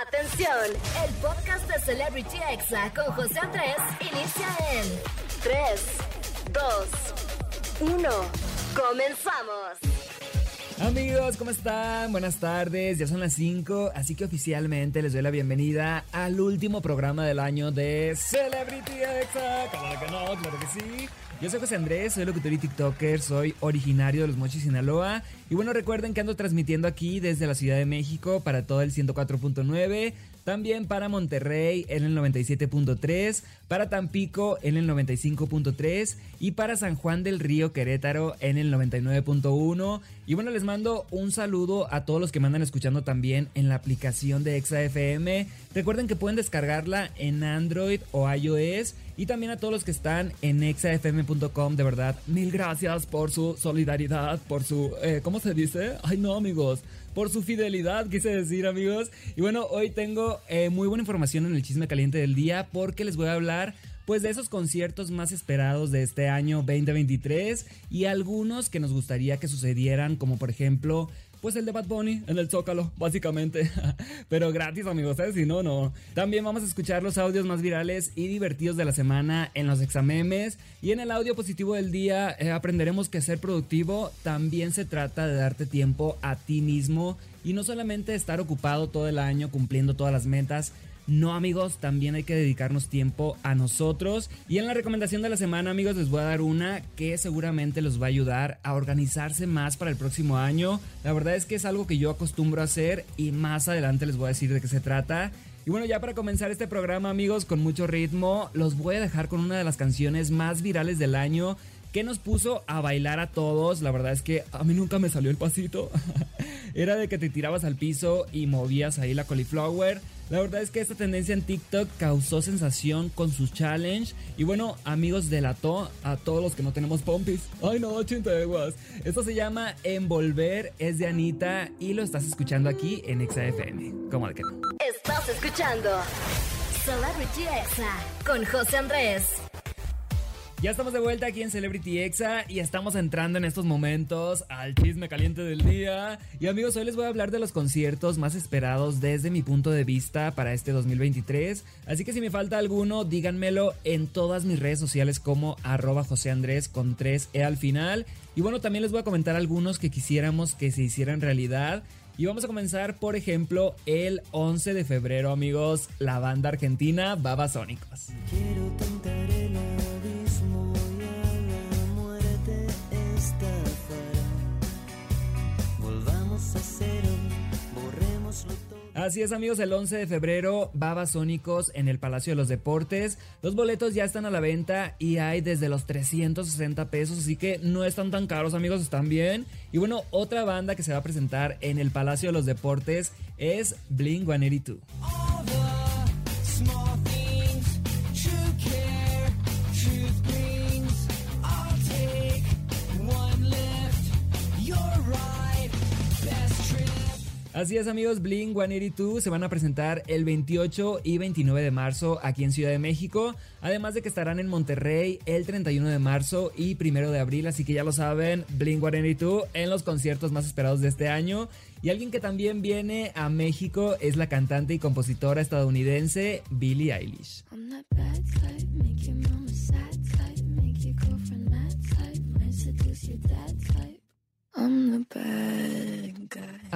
Atención, el podcast de Celebrity Exa con José Andrés inicia en 3, 2, 1. Comenzamos. Amigos, ¿cómo están? Buenas tardes, ya son las 5, así que oficialmente les doy la bienvenida al último programa del año de Celebrity Exa. Claro que no, claro que sí. Yo soy José Andrés, soy locutor y TikToker, soy originario de Los Mochis, Sinaloa. Y bueno, recuerden que ando transmitiendo aquí desde la Ciudad de México para todo el 104.9, también para Monterrey en el 97.3, para Tampico en el 95.3 y para San Juan del Río Querétaro en el 99.1. Y bueno, les mando un saludo a todos los que me andan escuchando también en la aplicación de ExaFM. Recuerden que pueden descargarla en Android o iOS y también a todos los que están en exafm.com, de verdad, mil gracias por su solidaridad, por su... Eh, ¿Cómo se dice? Ay no amigos, por su fidelidad, quise decir amigos. Y bueno, hoy tengo eh, muy buena información en el chisme caliente del día porque les voy a hablar pues de esos conciertos más esperados de este año 2023 y algunos que nos gustaría que sucedieran, como por ejemplo pues el de Bad Bunny en el Zócalo, básicamente. Pero gratis, amigos, ¿eh? Si no, no. También vamos a escuchar los audios más virales y divertidos de la semana en los examemes. Y en el audio positivo del día eh, aprenderemos que ser productivo también se trata de darte tiempo a ti mismo y no solamente estar ocupado todo el año cumpliendo todas las metas, no amigos, también hay que dedicarnos tiempo a nosotros. Y en la recomendación de la semana amigos les voy a dar una que seguramente los va a ayudar a organizarse más para el próximo año. La verdad es que es algo que yo acostumbro a hacer y más adelante les voy a decir de qué se trata. Y bueno, ya para comenzar este programa amigos con mucho ritmo, los voy a dejar con una de las canciones más virales del año que nos puso a bailar a todos. La verdad es que a mí nunca me salió el pasito. Era de que te tirabas al piso y movías ahí la cauliflower. La verdad es que esta tendencia en TikTok causó sensación con su challenge. Y bueno, amigos, delató a todos los que no tenemos pompis. Ay, no, chinteguas. Esto se llama Envolver, es de Anita y lo estás escuchando aquí en ExaFM. ¿Cómo de que no? Estás escuchando Celebrity Exa con José Andrés. Ya estamos de vuelta aquí en Celebrity Exa y estamos entrando en estos momentos al chisme caliente del día. Y amigos, hoy les voy a hablar de los conciertos más esperados desde mi punto de vista para este 2023. Así que si me falta alguno, díganmelo en todas mis redes sociales como arroba José Andrés con 3E al final. Y bueno, también les voy a comentar algunos que quisiéramos que se hicieran realidad. Y vamos a comenzar, por ejemplo, el 11 de febrero, amigos, la banda argentina Babasónicos. Quiero tentar Así es amigos, el 11 de febrero, Babasónicos en el Palacio de los Deportes. Los boletos ya están a la venta y hay desde los 360 pesos, así que no están tan caros amigos, están bien. Y bueno, otra banda que se va a presentar en el Palacio de los Deportes es Blink 182. Así es amigos, Blink 182 se van a presentar el 28 y 29 de marzo aquí en Ciudad de México, además de que estarán en Monterrey el 31 de marzo y 1 de abril, así que ya lo saben, Blink 182 en los conciertos más esperados de este año. Y alguien que también viene a México es la cantante y compositora estadounidense Billie Eilish.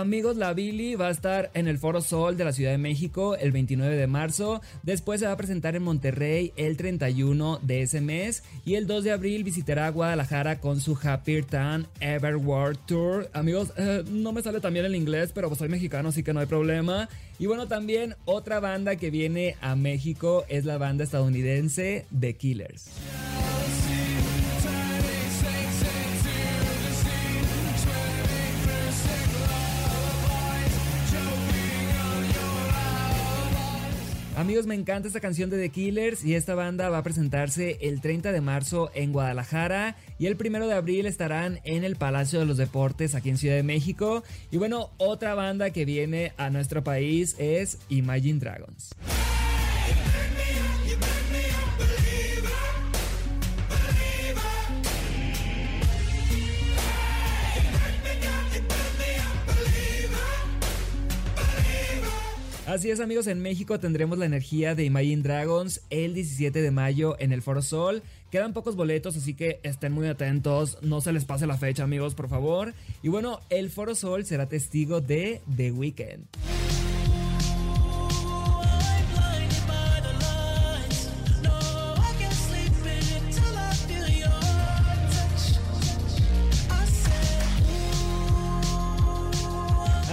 Amigos, la Billy va a estar en el Foro Sol de la Ciudad de México el 29 de marzo. Después se va a presentar en Monterrey el 31 de ese mes. Y el 2 de abril visitará Guadalajara con su Happier Than Ever World Tour. Amigos, eh, no me sale también el inglés, pero soy mexicano, así que no hay problema. Y bueno, también otra banda que viene a México es la banda estadounidense The Killers. Amigos, me encanta esta canción de The Killers y esta banda va a presentarse el 30 de marzo en Guadalajara y el 1 de abril estarán en el Palacio de los Deportes aquí en Ciudad de México. Y bueno, otra banda que viene a nuestro país es Imagine Dragons. Así es amigos, en México tendremos la energía de Imagine Dragons el 17 de mayo en el Foro Sol. Quedan pocos boletos, así que estén muy atentos, no se les pase la fecha amigos, por favor. Y bueno, el Foro Sol será testigo de The Weeknd.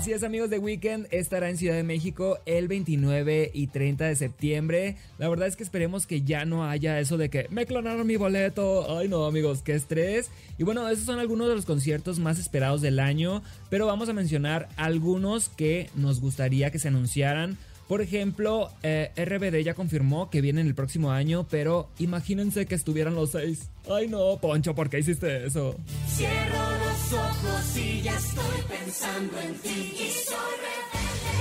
Así es amigos de Weekend, estará en Ciudad de México el 29 y 30 de septiembre. La verdad es que esperemos que ya no haya eso de que me clonaron mi boleto. Ay no amigos, qué estrés. Y bueno, esos son algunos de los conciertos más esperados del año, pero vamos a mencionar algunos que nos gustaría que se anunciaran. Por ejemplo, eh, RBD ya confirmó que viene en el próximo año, pero imagínense que estuvieran los seis. Ay no, Poncho, ¿por qué hiciste eso? Cierro ojos y ya estoy pensando en ti. Y soy rebelde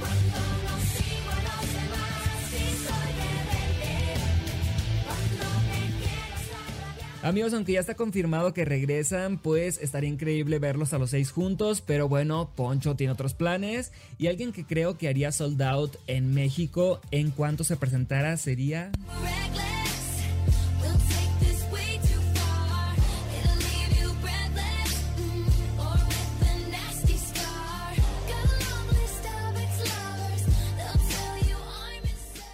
cuando no sigo. Y soy rebelde cuando. Amigos, aunque ya está confirmado que regresan, pues estaría increíble verlos a los seis juntos, pero bueno, Poncho tiene otros planes y alguien que creo que haría sold out en México en cuanto se presentara sería...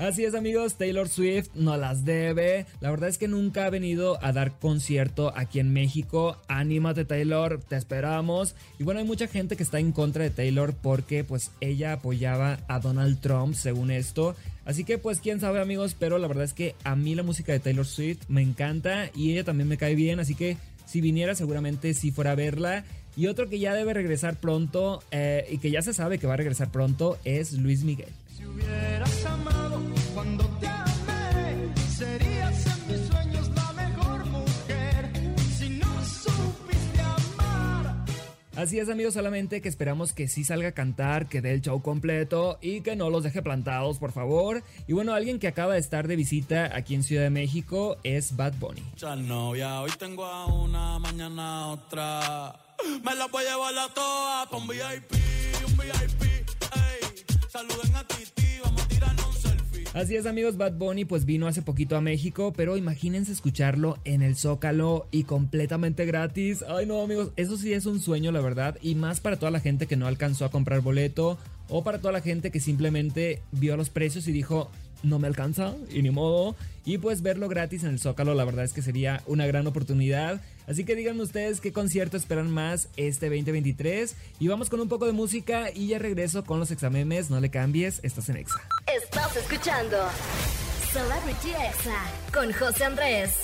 Así es amigos, Taylor Swift no las debe. La verdad es que nunca ha venido a dar concierto aquí en México. Anímate Taylor, te esperamos. Y bueno, hay mucha gente que está en contra de Taylor porque pues ella apoyaba a Donald Trump según esto. Así que pues quién sabe amigos, pero la verdad es que a mí la música de Taylor Swift me encanta y ella también me cae bien. Así que si viniera seguramente si fuera a verla. Y otro que ya debe regresar pronto eh, y que ya se sabe que va a regresar pronto es Luis Miguel. Así es amigos, solamente que esperamos que sí salga a cantar, que dé el show completo y que no los deje plantados, por favor. Y bueno, alguien que acaba de estar de visita aquí en Ciudad de México es Bad Bunny. A vamos Así es amigos, Bad Bunny pues vino hace poquito a México, pero imagínense escucharlo en el Zócalo y completamente gratis. Ay no amigos, eso sí es un sueño la verdad y más para toda la gente que no alcanzó a comprar boleto o para toda la gente que simplemente vio los precios y dijo no me alcanza y ni modo. Y pues verlo gratis en el Zócalo la verdad es que sería una gran oportunidad. Así que díganme ustedes qué concierto esperan más este 2023. Y vamos con un poco de música y ya regreso con los examemes. No le cambies, estás en Exa. Escuchando Celebrity Exa con José Andrés.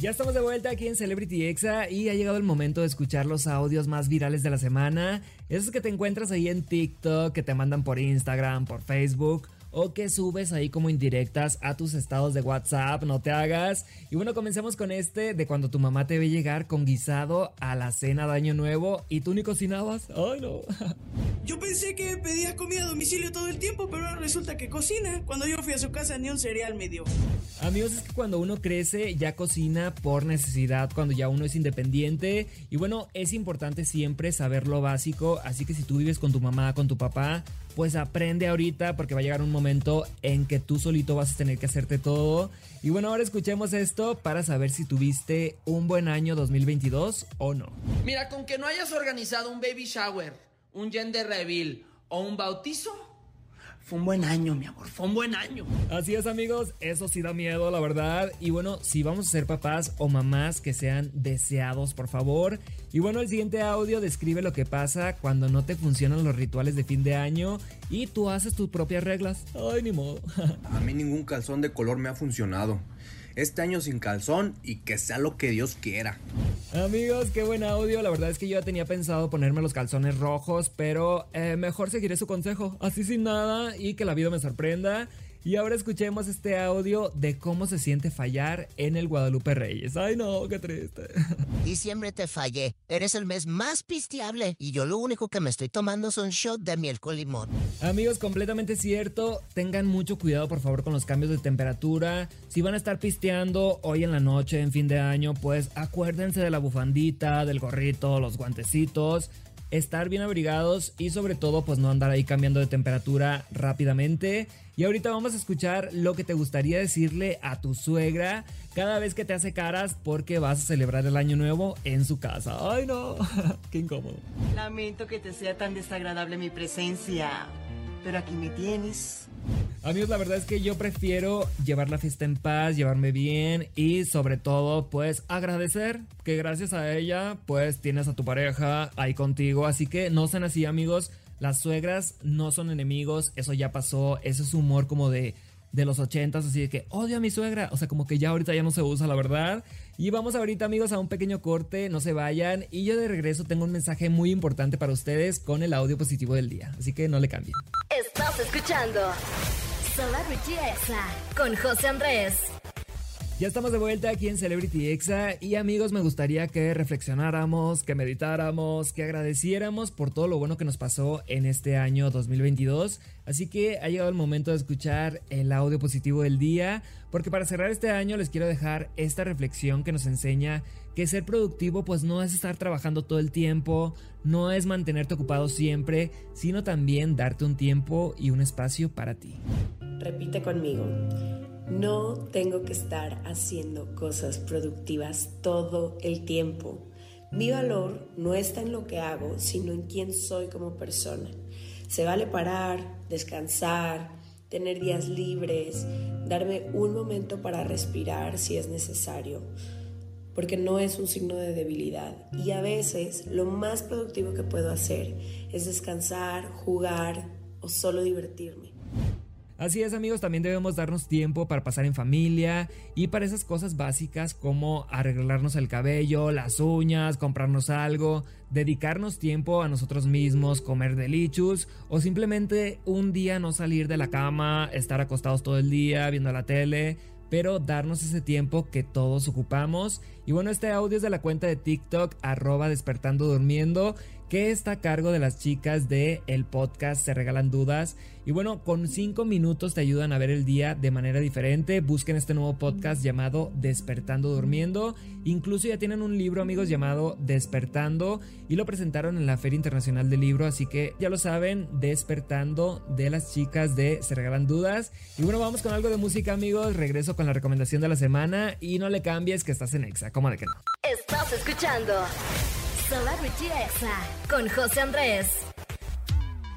Ya estamos de vuelta aquí en Celebrity Exa y ha llegado el momento de escuchar los audios más virales de la semana. Esos que te encuentras ahí en TikTok, que te mandan por Instagram, por Facebook o que subes ahí como indirectas a tus estados de WhatsApp, no te hagas. Y bueno, comencemos con este de cuando tu mamá te ve llegar con guisado a la cena de Año Nuevo y tú ni cocinabas. Ay, no. Yo pensé que pedía comida a domicilio todo el tiempo, pero ahora resulta que cocina. Cuando yo fui a su casa ni un cereal me dio. Amigos, es que cuando uno crece ya cocina por necesidad, cuando ya uno es independiente. Y bueno, es importante siempre saber lo básico. Así que si tú vives con tu mamá, con tu papá, pues aprende ahorita porque va a llegar un momento en que tú solito vas a tener que hacerte todo. Y bueno, ahora escuchemos esto para saber si tuviste un buen año 2022 o no. Mira, con que no hayas organizado un baby shower, un gender reveal o un bautizo, fue un buen año, mi amor, fue un buen año. Así es amigos, eso sí da miedo, la verdad. Y bueno, si vamos a ser papás o mamás que sean deseados, por favor. Y bueno, el siguiente audio describe lo que pasa cuando no te funcionan los rituales de fin de año y tú haces tus propias reglas. Ay, ni modo. A mí ningún calzón de color me ha funcionado. Este año sin calzón y que sea lo que Dios quiera. Amigos, qué buen audio. La verdad es que yo ya tenía pensado ponerme los calzones rojos, pero eh, mejor seguiré su consejo. Así sin nada y que la vida me sorprenda. Y ahora escuchemos este audio de cómo se siente fallar en el Guadalupe Reyes. Ay no, qué triste. Diciembre te fallé. Eres el mes más pisteable y yo lo único que me estoy tomando es un shot de miel con limón. Amigos, completamente cierto. Tengan mucho cuidado, por favor, con los cambios de temperatura. Si van a estar pisteando hoy en la noche, en fin de año, pues acuérdense de la bufandita, del gorrito, los guantecitos. estar bien abrigados y sobre todo pues no andar ahí cambiando de temperatura rápidamente. Y ahorita vamos a escuchar lo que te gustaría decirle a tu suegra cada vez que te hace caras porque vas a celebrar el año nuevo en su casa. Ay no, qué incómodo. Lamento que te sea tan desagradable mi presencia, pero aquí me tienes. Amigos, la verdad es que yo prefiero llevar la fiesta en paz, llevarme bien y sobre todo pues agradecer que gracias a ella pues tienes a tu pareja ahí contigo. Así que no sean así amigos, las suegras no son enemigos, eso ya pasó, ese es humor como de, de los ochentas, así de que odio a mi suegra, o sea como que ya ahorita ya no se usa la verdad. Y vamos ahorita amigos a un pequeño corte, no se vayan y yo de regreso tengo un mensaje muy importante para ustedes con el audio positivo del día, así que no le cambien. Estás escuchando Celebrity Exa con José Andrés. Ya estamos de vuelta aquí en Celebrity Exa y amigos me gustaría que reflexionáramos, que meditáramos, que agradeciéramos por todo lo bueno que nos pasó en este año 2022. Así que ha llegado el momento de escuchar el audio positivo del día, porque para cerrar este año les quiero dejar esta reflexión que nos enseña que ser productivo pues no es estar trabajando todo el tiempo, no es mantenerte ocupado siempre, sino también darte un tiempo y un espacio para ti. Repite conmigo. No tengo que estar haciendo cosas productivas todo el tiempo. Mi valor no está en lo que hago, sino en quién soy como persona. Se vale parar, descansar, tener días libres, darme un momento para respirar si es necesario, porque no es un signo de debilidad. Y a veces lo más productivo que puedo hacer es descansar, jugar o solo divertirme. Así es amigos, también debemos darnos tiempo para pasar en familia y para esas cosas básicas como arreglarnos el cabello, las uñas, comprarnos algo, dedicarnos tiempo a nosotros mismos, comer delichus o simplemente un día no salir de la cama, estar acostados todo el día viendo la tele, pero darnos ese tiempo que todos ocupamos. Y bueno, este audio es de la cuenta de TikTok arroba despertando durmiendo que está a cargo de las chicas de el podcast Se Regalan Dudas. Y bueno, con 5 minutos te ayudan a ver el día de manera diferente. Busquen este nuevo podcast llamado Despertando Durmiendo. Incluso ya tienen un libro, amigos, llamado Despertando. Y lo presentaron en la Feria Internacional del Libro. Así que ya lo saben, Despertando de las chicas de Se Regalan Dudas. Y bueno, vamos con algo de música, amigos. Regreso con la recomendación de la semana. Y no le cambies que estás en Exa. ¿Cómo de que no? Estás escuchando Celebrity Exa con José Andrés.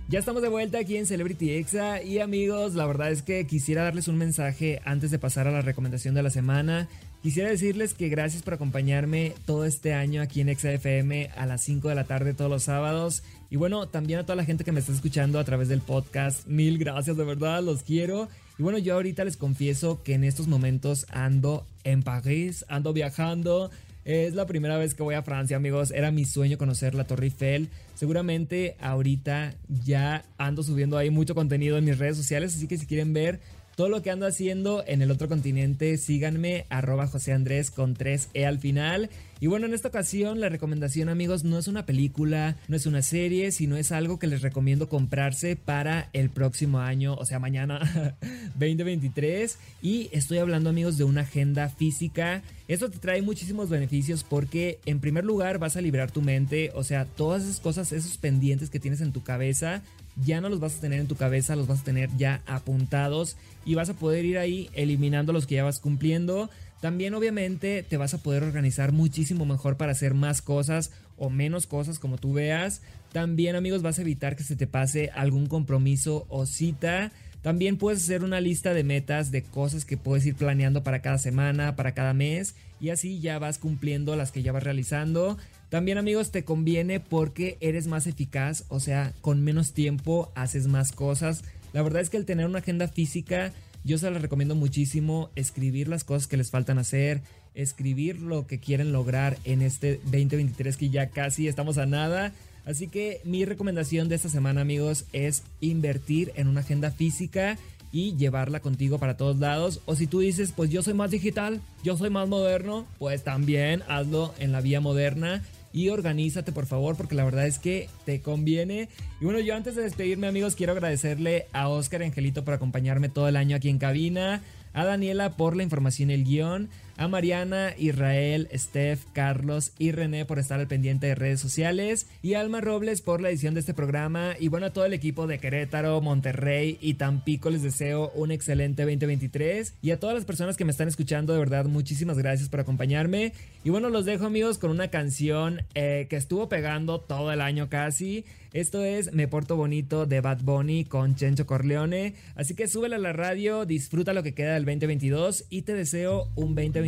Ya estamos de vuelta aquí en Celebrity Exa y amigos, la verdad es que quisiera darles un mensaje antes de pasar a la recomendación de la semana. Quisiera decirles que gracias por acompañarme todo este año aquí en Exa FM a las 5 de la tarde todos los sábados. Y bueno, también a toda la gente que me está escuchando a través del podcast, mil gracias de verdad, los quiero. Y bueno, yo ahorita les confieso que en estos momentos ando en París, ando viajando. Es la primera vez que voy a Francia, amigos. Era mi sueño conocer la Torre Eiffel. Seguramente ahorita ya ando subiendo ahí mucho contenido en mis redes sociales, así que si quieren ver todo lo que ando haciendo en el otro continente, síganme arroba José Andrés con 3E al final. Y bueno, en esta ocasión la recomendación amigos no es una película, no es una serie, sino es algo que les recomiendo comprarse para el próximo año, o sea, mañana 2023. Y estoy hablando amigos de una agenda física. Esto te trae muchísimos beneficios porque en primer lugar vas a liberar tu mente, o sea, todas esas cosas, esos pendientes que tienes en tu cabeza, ya no los vas a tener en tu cabeza, los vas a tener ya apuntados y vas a poder ir ahí eliminando los que ya vas cumpliendo. También obviamente te vas a poder organizar muchísimo mejor para hacer más cosas o menos cosas como tú veas. También amigos vas a evitar que se te pase algún compromiso o cita. También puedes hacer una lista de metas de cosas que puedes ir planeando para cada semana, para cada mes y así ya vas cumpliendo las que ya vas realizando. También amigos te conviene porque eres más eficaz, o sea, con menos tiempo haces más cosas. La verdad es que el tener una agenda física yo se la recomiendo muchísimo, escribir las cosas que les faltan hacer, escribir lo que quieren lograr en este 2023 que ya casi estamos a nada. Así que mi recomendación de esta semana amigos es invertir en una agenda física y llevarla contigo para todos lados. O si tú dices, pues yo soy más digital, yo soy más moderno, pues también hazlo en la vía moderna y organízate por favor porque la verdad es que te conviene. Y bueno, yo antes de despedirme amigos quiero agradecerle a Oscar Angelito por acompañarme todo el año aquí en cabina, a Daniela por la información y el guion, a Mariana, Israel, Steph, Carlos y René por estar al pendiente de redes sociales. Y a Alma Robles por la edición de este programa. Y bueno a todo el equipo de Querétaro, Monterrey y Tampico les deseo un excelente 2023 y a todas las personas que me están escuchando de verdad muchísimas gracias por acompañarme. Y bueno los dejo amigos con una canción eh, que estuvo pegando todo el año casi. Esto es Me Porto Bonito de Bad Bunny con Chencho Corleone. Así que súbela a la radio, disfruta lo que queda del 2022 y te deseo un 2023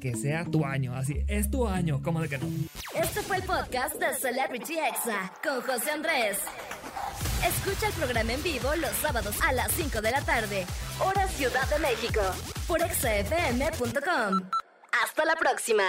que sea tu año. Así, es tu año, como de que no. Este fue el podcast de Celebrity Exa con José Andrés. Escucha el programa en vivo los sábados a las 5 de la tarde, hora Ciudad de México, por exafm.com. Hasta la próxima.